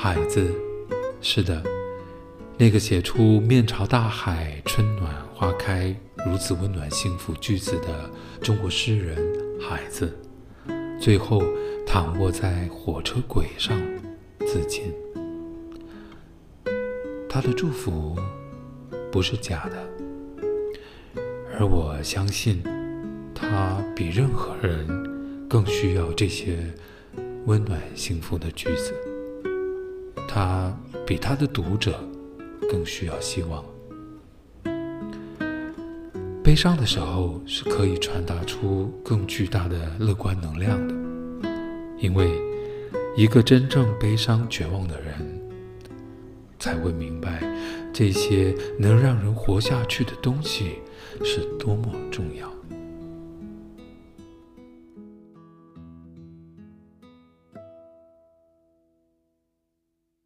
孩子，是的，那个写出“面朝大海，春暖花开”如此温暖幸福句子的中国诗人孩子，最后躺卧在火车轨上自尽。他的祝福不是假的，而我相信，他比任何人更需要这些温暖幸福的句子。他比他的读者更需要希望。悲伤的时候是可以传达出更巨大的乐观能量的，因为一个真正悲伤绝望的人，才会明白这些能让人活下去的东西是多么重要。